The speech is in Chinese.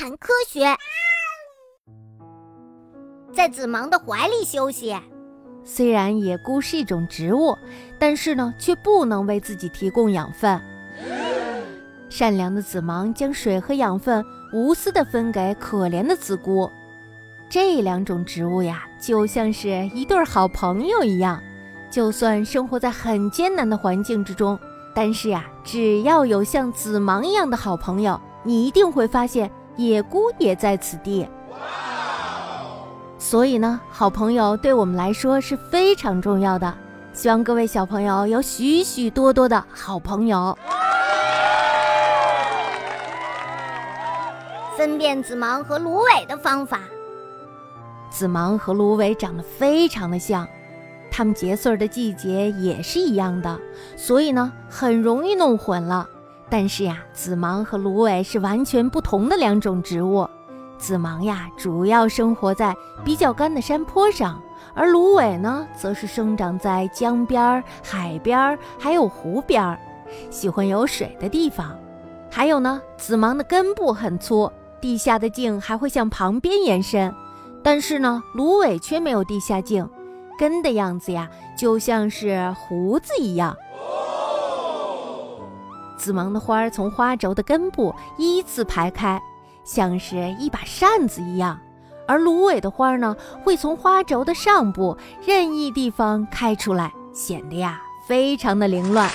谈科学，在子芒的怀里休息。虽然野菇是一种植物，但是呢，却不能为自己提供养分。善良的子芒将水和养分无私的分给可怜的子菇。这两种植物呀，就像是一对好朋友一样。就算生活在很艰难的环境之中，但是呀，只要有像子芒一样的好朋友，你一定会发现野菇也在此地。所以呢，好朋友对我们来说是非常重要的。希望各位小朋友有许许多多的好朋友。分辨紫芒和芦苇的方法。紫芒和芦苇长得非常的像，它们结穗的季节也是一样的，所以呢很容易弄混了。但是呀，紫芒和芦苇是完全不同的两种植物。紫芒呀，主要生活在比较干的山坡上，而芦苇呢，则是生长在江边、海边还有湖边，喜欢有水的地方。还有呢，紫芒的根部很粗，地下的茎还会向旁边延伸。但是呢，芦苇却没有地下茎，根的样子呀，就像是胡子一样。紫芒的花儿从花轴的根部依次排开，像是一把扇子一样；而芦苇的花儿呢，会从花轴的上部任意地方开出来，显得呀非常的凌乱。